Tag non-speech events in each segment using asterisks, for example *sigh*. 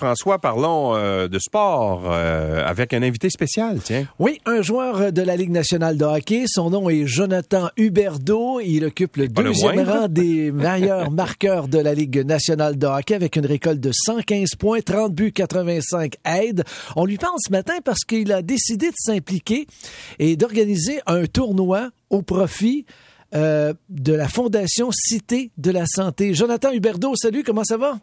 François, parlons euh, de sport euh, avec un invité spécial, tiens. Oui, un joueur de la Ligue nationale de hockey. Son nom est Jonathan Huberdeau. Il occupe le deuxième rang des *laughs* meilleurs marqueurs de la Ligue nationale de hockey avec une récolte de 115 points, 30 buts, 85 aides. On lui parle ce matin parce qu'il a décidé de s'impliquer et d'organiser un tournoi au profit euh, de la Fondation Cité de la Santé. Jonathan Huberdeau, salut, comment ça va?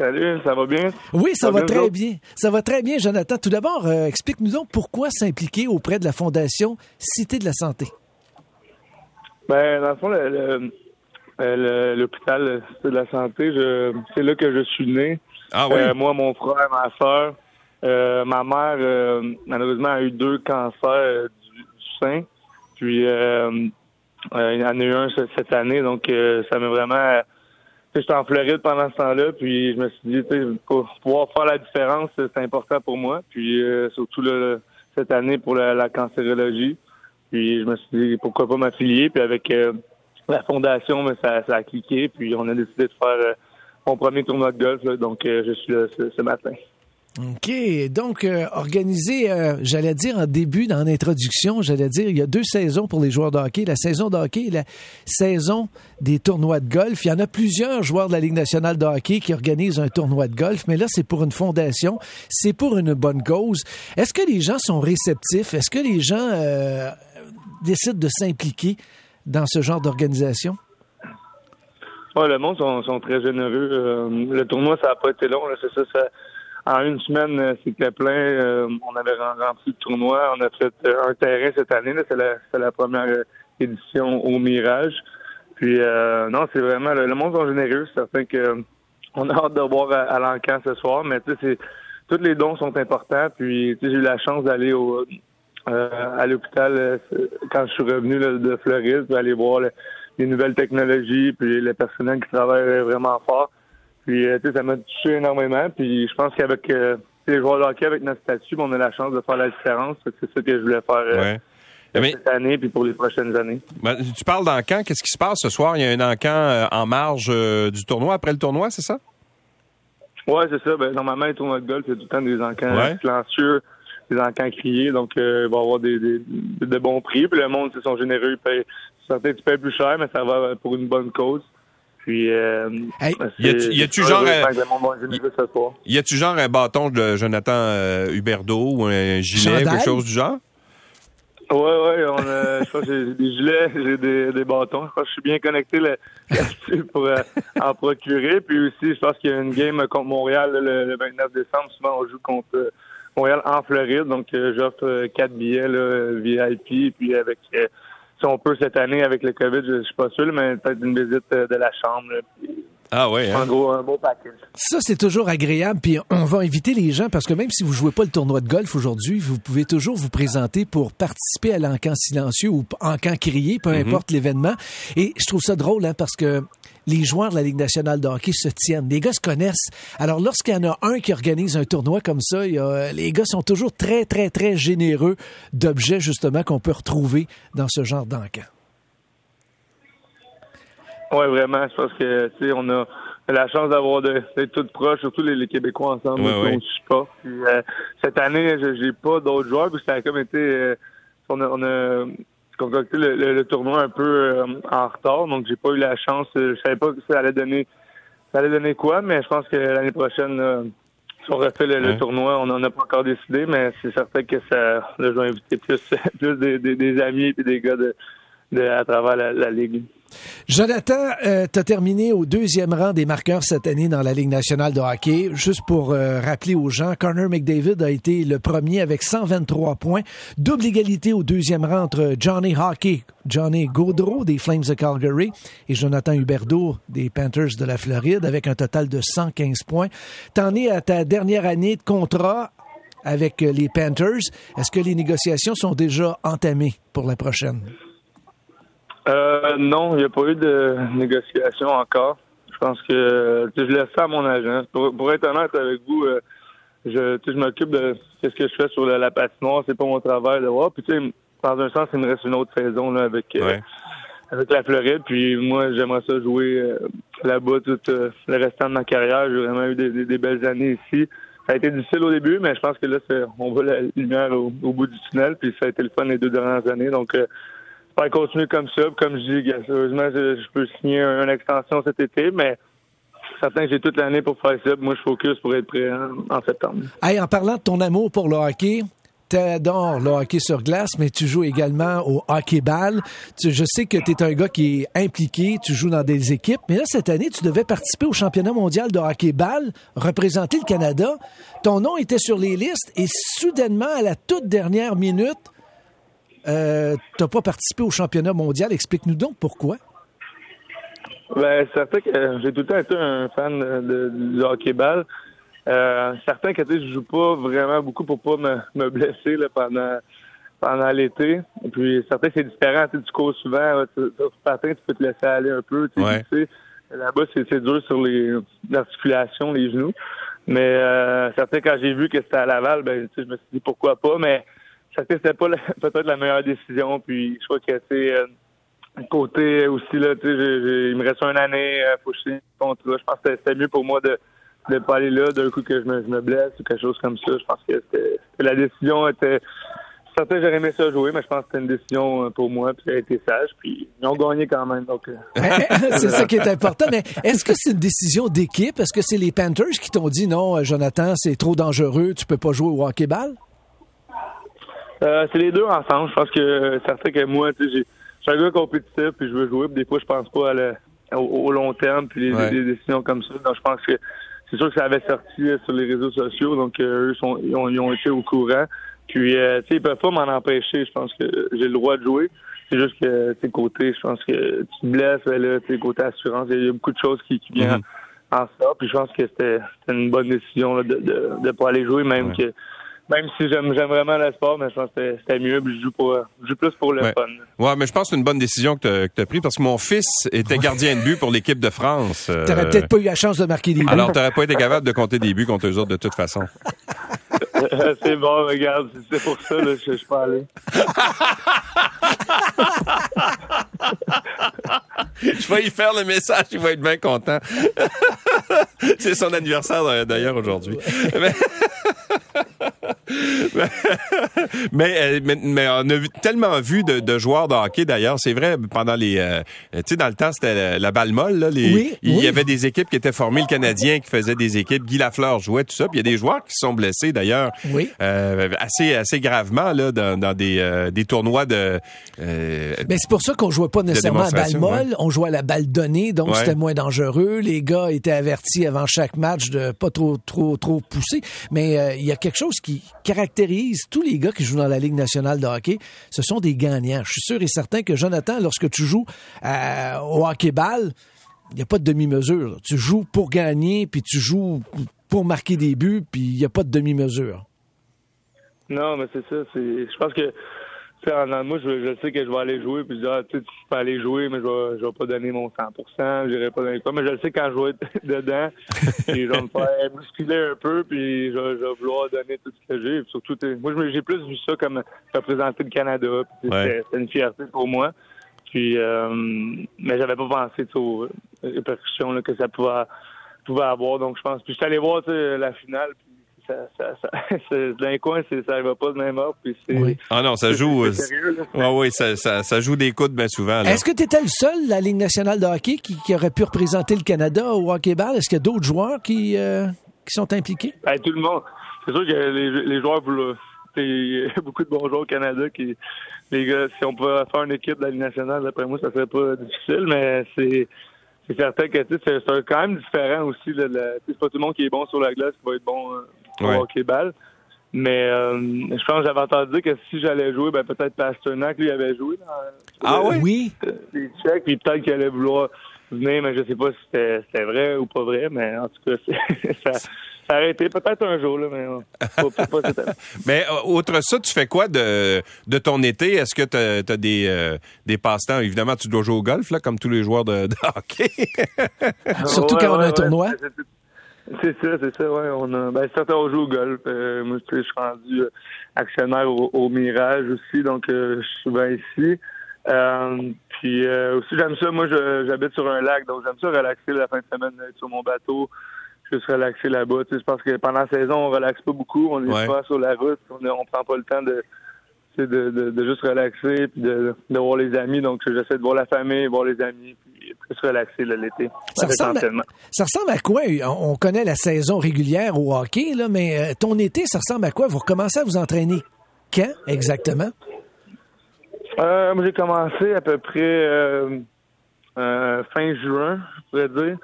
Salut, ça va bien? Oui, ça, va, très bien. Ça va très bien, Jonathan. Tout d'abord, euh, explique-nous donc pourquoi s'impliquer auprès de la Fondation Cité de la Santé. Ben, dans le fond, euh, l'hôpital Cité de la Santé, c'est là que je suis né. Ah oui? moi, mon frère, ma soeur, ma mère, malheureusement, a eu deux cancers du, sein. Puis, euh, il y en a eu un cette année, donc euh, ça m'a vraiment. J'étais en Floride pendant ce temps-là, puis je me suis dit, pour pouvoir faire la différence, c'est important pour moi. Puis euh, surtout cette année pour la, cancérologie. Puis je me suis dit, pourquoi pas m'affilier. Puis avec la fondation, ça, ça, a cliqué. Puis on a décidé de faire mon premier tournoi de golf. donc je suis là ce matin. OK. Donc, euh, organisé, euh, j'allais dire en début, dans l'introduction, j'allais dire, il y a deux saisons pour les joueurs de hockey. La saison de hockey et la saison des tournois de golf. Il y en a plusieurs joueurs de la Ligue nationale de hockey qui organisent un tournoi de golf, mais là, c'est pour une fondation, c'est pour une bonne cause. Est-ce que les gens sont réceptifs? Est-ce que les gens euh, décident de s'impliquer dans ce genre d'organisation? Oui, le monde sont, très généreux. le tournoi, ça n'a pas été long. C'est ça, ça en une semaine, euh, c'était plein. Euh, on avait rempli le tournoi. On a fait euh, un terrain cette année. C'est la, la, première édition au Mirage. Puis non, c'est vraiment le, monde est généreux. C'est certain que on a hâte de voir à, l'encan ce soir, mais tu sais, tous les dons sont importants. Puis j'ai eu la chance d'aller au à l'hôpital quand je suis revenu de Floride, pour aller voir les nouvelles technologies, puis les personnels qui travaillent vraiment fort. Puis, euh, ça m'a touché énormément. Puis, je pense qu'avec euh, les joueurs de hockey, avec notre statut, on a la chance de faire la différence. C'est ça que je voulais faire euh, cette année puis pour les prochaines années. Ben, tu parles d'encan. Qu'est-ce qui se passe ce soir? Il y a un encan en marge du tournoi, après le tournoi, c'est ça? Oui, c'est ça. Ben, normalement, les tournois de golf, c'est tout le temps des encans silencieux, des encans criés. Donc, il va y avoir des, de bons prix. Puis le monde, ils sont généreux. Ils payent, certains, tu payes plus cher, mais ça va pour une bonne cause. Puis, euh, y a-tu genre, y a-tu genre un bâton de Jonathan euh, Huberdeau ou un gilet, quelque chose du genre? Oui, oui, on a, je crois que j'ai des gilets, *laughs* j'ai des, des, bâtons. Je crois que je suis bien connecté *laughs* là-dessus pour euh, en procurer. Puis aussi, je pense qu'il y a une game contre Montréal le, 29 décembre. Souvent, on joue contre euh, Montréal en Floride. Donc, j'offre quatre billets là, VIP. Puis avec si on peut cette année avec le COVID, je, suis pas sûr, mais peut-être une visite euh, de la chambre. Ah oui. Hein? En gros, un beau package. Ça, c'est toujours agréable. Puis on va inviter les gens parce que même si vous jouez pas le tournoi de golf aujourd'hui, vous pouvez toujours vous présenter pour participer à l'encan silencieux ou camp crié, peu mm-hmm. importe l'événement. Et je trouve ça drôle hein, parce que les joueurs de la Ligue nationale de hockey se tiennent. Les gars se connaissent. Alors, lorsqu'il y en a un qui organise un tournoi comme ça, les gars sont toujours très, très, très généreux d'objets, justement, qu'on peut retrouver dans ce genre d'encan. Oui, vraiment. Je pense que, tu sais, on a la chance d'avoir d'être tous proches, surtout les, Québécois ensemble, ouais, on euh, cette année, j'ai pas d'autres joueurs, puis ça a comme été, euh, on a concocté le, tournoi un peu euh, en retard, donc j'ai pas eu la chance. Euh, je savais pas que ça allait donner ça allait donner quoi, mais je pense que l'année prochaine, si on refait le, tournoi, on n'en a pas encore décidé, mais c'est certain que ça je vais inviter plus, *laughs* plus des, amis et des gars de, à travers la ligue. Jonathan, euh, tu terminé au deuxième rang des marqueurs cette année dans la Ligue nationale de hockey. Juste pour euh, rappeler aux gens, Connor McDavid a été le premier avec 123 points. Double égalité au deuxième rang entre Johnny Hockey, Johnny Gaudreau des Flames de Calgary et Jonathan Huberdeau des Panthers de la Floride avec un total de 115 points. T'en es à ta dernière année de contrat avec les Panthers. Est-ce que les négociations sont déjà entamées pour la prochaine? Euh, non, il n'y a pas eu de négociation encore. Je pense que je laisse ça à mon agent. Pour, être honnête avec vous, euh, je, je m'occupe de ce que je fais sur la, la patinoire. C'est pas mon travail de voir. Puis tu sais, dans un sens, il me reste une autre saison là, avec euh, avec la Floride. Puis moi, j'aimerais ça jouer là-bas tout le restant de ma carrière. J'ai vraiment eu des, belles années ici. Ça a été difficile au début, mais je pense que là, on voit la lumière au, bout du tunnel. Puis ça a été le fun les deux dernières années. Donc, ça va continuer comme ça. Comme je dis, heureusement, je, peux signer une extension cet été, mais certain que j'ai toute l'année pour faire ça. Moi, je focus pour être prêt en, septembre. en parlant de ton amour pour le hockey, tu adores le hockey sur glace, mais tu joues également au hockey-ball. Je sais que tu es un gars qui est impliqué, tu joues dans des équipes, mais là, cette année, tu devais participer au championnat mondial de hockey-ball, représenter le Canada. Ton nom était sur les listes et soudainement, à la toute dernière minute, euh, tu n'as pas participé au championnat mondial. Explique-nous donc pourquoi. Ben, certain que j'ai tout le temps été un fan de, du hockey-ball. Euh, certain que je joue pas vraiment beaucoup pour pas me, me blesser là, pendant pendant l'été. Et puis certain que c'est différent. Tu cours souvent, tu, tu, tu peux te laisser aller un peu. Tu sais, Là-bas, c'est dur sur les l'articulation, les genoux. Mais euh, certain quand j'ai vu que c'était à Laval, ben je me suis dit pourquoi pas, mais ça c'était pas *laughs* peut-être la meilleure décision. Puis je crois que tu euh, côté aussi, là, tu sais, il me reste une année euh, pour signer contrat. Je pense que c'était mieux pour moi de ne pas aller là d'un coup que je me, je me, blesse ou quelque chose comme ça. Je pense que, la décision était. Certain j'aurais aimé ça jouer, mais je pense que c'était une décision euh, pour moi, puis ça a été sage, puis ils ont gagné quand même. Donc, euh. *laughs* *laughs* c'est ça qui est important. Mais est-ce que c'est une décision d'équipe? Est-ce que c'est les Panthers qui t'ont dit non, Jonathan, c'est trop dangereux, tu peux pas jouer au hockey-ball? Euh, c'est les deux ensemble. Je pense que ça fait que moi, tu sais, j'ai je suis un gars compétitif, puis je veux jouer, puis des fois, je pense pas au, long terme, puis les, des décisions comme ça. Donc, je pense que c'est sûr que ça avait sorti euh, sur les réseaux sociaux, donc euh, eux, sont, ils, ont, été au courant. Puis, euh, tu sais, ils peuvent pas m'en empêcher. Je pense que j'ai le droit de jouer. C'est juste que, tu côté, je pense que tu te blesses, là, tu côté assurance, il y a beaucoup de choses qui, qui viennent mm-hmm. en ça. Puis, je pense que c'était une bonne décision de, de, de pas aller jouer, même que même si j'aime vraiment le sport, mais je pense que c'était mieux. Je joue, pour, je joue plus pour le fun. Ouais, mais je pense que c'est une bonne décision que tu as, prise parce que mon fils était gardien de but pour l'équipe de France. Tu n'aurais peut-être pas eu la chance de marquer des buts. Alors, tu n'aurais pas été capable de compter des buts contre eux autres de toute façon. *laughs* c'est bon, regarde, c'est pour ça que je, je suis pas allé. *laughs* je vais y faire le message, il va être bien content. *laughs* c'est son anniversaire d'ailleurs aujourd'hui. mais, *laughs* mais, on a vu, tellement vu de, joueurs de hockey d'ailleurs. C'est vrai, pendant les. Euh, tu sais, dans le temps, c'était la, balle molle. Là, les, il y avait des équipes qui étaient formées, le Canadien qui faisait des équipes. Guy Lafleur jouait, tout ça. Puis il y a des joueurs qui sont blessés d'ailleurs. Oui. Euh, assez, assez gravement là, dans, dans des, euh, des tournois de. mais c'est pour ça qu'on jouait pas nécessairement à balle molle. On jouait à la balle donnée, donc c'était moins dangereux. Les gars étaient avertis avant chaque match de pas trop, trop, trop pousser. Mais il y a quelque chose qui caractérise tous les gars qui jouent dans la Ligue nationale de hockey. Ce sont des gagnants. Je suis sûr et certain que Jonathan, lorsque tu joues euh, au hockey-ball, il n'y a pas de demi-mesure. Tu joues pour gagner, puis tu joues pour marquer des buts, puis il n'y a pas de demi-mesure. Non, mais c'est ça. Je pense que moi, je, sais que je vais aller jouer, puis je dis, ah, tu peux aller jouer, mais je vais, je vais pas donner mon 100%, je n'irai pas donner quoi. Mais je sais quand je vais être *laughs* dedans, puis je vais me faire *laughs* musculer un peu, puis je, vais vouloir donner tout ce que j'ai. Surtout, moi, j'ai plus vu ça comme représenter le Canada. C'est une fierté pour moi. Puis, euh, mais j'avais pas pensé aux répercussions que ça pouvait, pouvait avoir. Donc, je pense. Puis, je suis allé voir la finale, ça, ça, *laughs* d'un coin, ça va pas de même ordre. oui. Ah non, ça joue. Euh, oui, ça, ça, joue des coudes bien souvent. Est-ce que tu étais le seul, la Ligue nationale de hockey, qui, aurait pu représenter le Canada au hockey-ball? Est-ce qu'il y a d'autres joueurs qui, euh, qui sont impliqués? Ben, tout le monde. C'est sûr que les, les joueurs voulaient. Il y a *laughs* beaucoup de bons joueurs au Canada qui. Les gars, si on pouvait faire une équipe de la Ligue nationale, d'après moi, ça serait pas difficile, mais c'est c'est certain que c'est quand même différent aussi. C'est pas tout le monde qui est bon sur la glace qui va être bon euh, au hockey-ball. Mais euh, je pense que j'avais entendu dire que si j'allais jouer, ben peut-être Pasternak, lui, avait joué dans ah, oui? les Tchèques, puis peut-être qu'il allait vouloir venir, mais je sais pas si c'était vrai ou pas vrai, mais en tout cas, *laughs* ça, ça a été peut-être un jour, là, mais pas, pas, *laughs* pas Mais euh, outre ça, tu fais quoi de, de ton été? Est-ce que tu as, des, euh, des passe-temps? Évidemment, tu dois jouer au golf, là, comme tous les joueurs de, hockey. *laughs* Surtout quand on a un tournoi. C'est ça, c'est ça, ouais. On a, ben, certains on joue au golf. Euh, moi, je suis rendu euh, actionnaire au, Mirage aussi, donc euh, je suis souvent ici. puis aussi, j'aime ça. Moi, j'habite sur un lac, donc j'aime ça relaxer la fin de semaine, être sur mon bateau, juste relaxer là-bas. Tu sais, je pense que pendant la saison, on relaxe pas beaucoup. On n'est pas sur la route. On, on prend pas le temps de de, de, de, juste relaxer puis de, de, voir les amis. Donc, j'essaie de voir la famille, voir les amis, puis se relaxer l'été. Ça, ressemble à, ça ressemble à quoi? On connaît la saison régulière au hockey, là, mais euh, ton été, ça ressemble à quoi? Vous recommencez à vous entraîner quand exactement? Euh, j'ai commencé à peu près euh, euh, fin juin, je pourrais dire.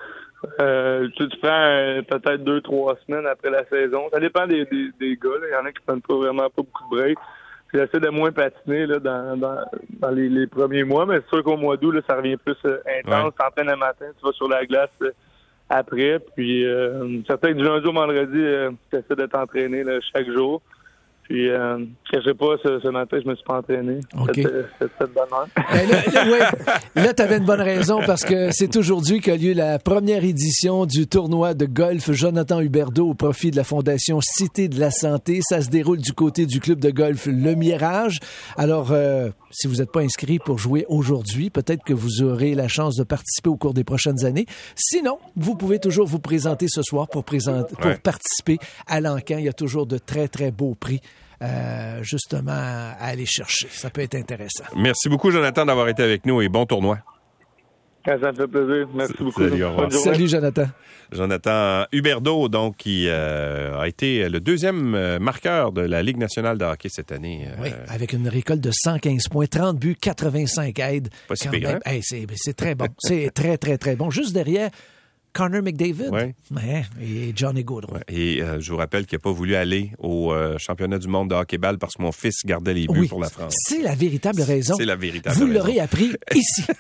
Euh, tu, tu prends peut-être deux, trois semaines après la saison. Ça dépend des, des, des gars. Il y en a qui prennent pas vraiment pas beaucoup de break j'essaie de moins patiner là, dans, dans, dans les, les, premiers mois, mais c'est sûr qu'au mois d'août, ça revient plus euh, intense. Tu t'entraînes le matin, tu vas sur la glace euh, après. Puis euh, certain que du lundi au vendredi, euh, tu essaies de t'entraîner chaque jour. Puis, euh, je sais pas, ce, ce, matin, je me suis pas entraîné. Okay. C'était bonne ben là, là, ouais, là tu avais une bonne raison parce que c'est aujourd'hui qu'a lieu la première édition du tournoi de golf Jonathan Huberdeau au profit de la Fondation Cité de la Santé. Ça se déroule du côté du club de golf Le Mirage. Alors, euh, si vous n'êtes pas inscrit pour jouer aujourd'hui, peut-être que vous aurez la chance de participer au cours des prochaines années. Sinon, vous pouvez toujours vous présenter ce soir pour, présenter, pour ouais. participer à l'encan. Il y a toujours de très, très beaux prix euh, justement à aller chercher. Ça peut être intéressant. Merci beaucoup, Jonathan, d'avoir été avec nous et bon tournoi. Ça me fait plaisir. Merci beaucoup. Salut, Salut Jonathan. Jonathan Huberdeau, donc, qui euh, a été le deuxième euh, marqueur de la Ligue nationale de hockey cette année. Euh... Oui, avec une récolte de 115 points, 30 buts, 85 aides. Pas si pire, hein? hey, c'est très bon. c'est très, très, très bon. Juste derrière, Connor McDavid ouais. Ouais, et Johnny Gaudreau. Ouais. Et euh, je vous rappelle qu'il n'a pas voulu aller au euh, championnat du monde de hockey-ball parce que mon fils gardait les buts oui, pour la France. C'est la véritable raison. C'est la véritable Vous l'aurez appris *laughs* ici.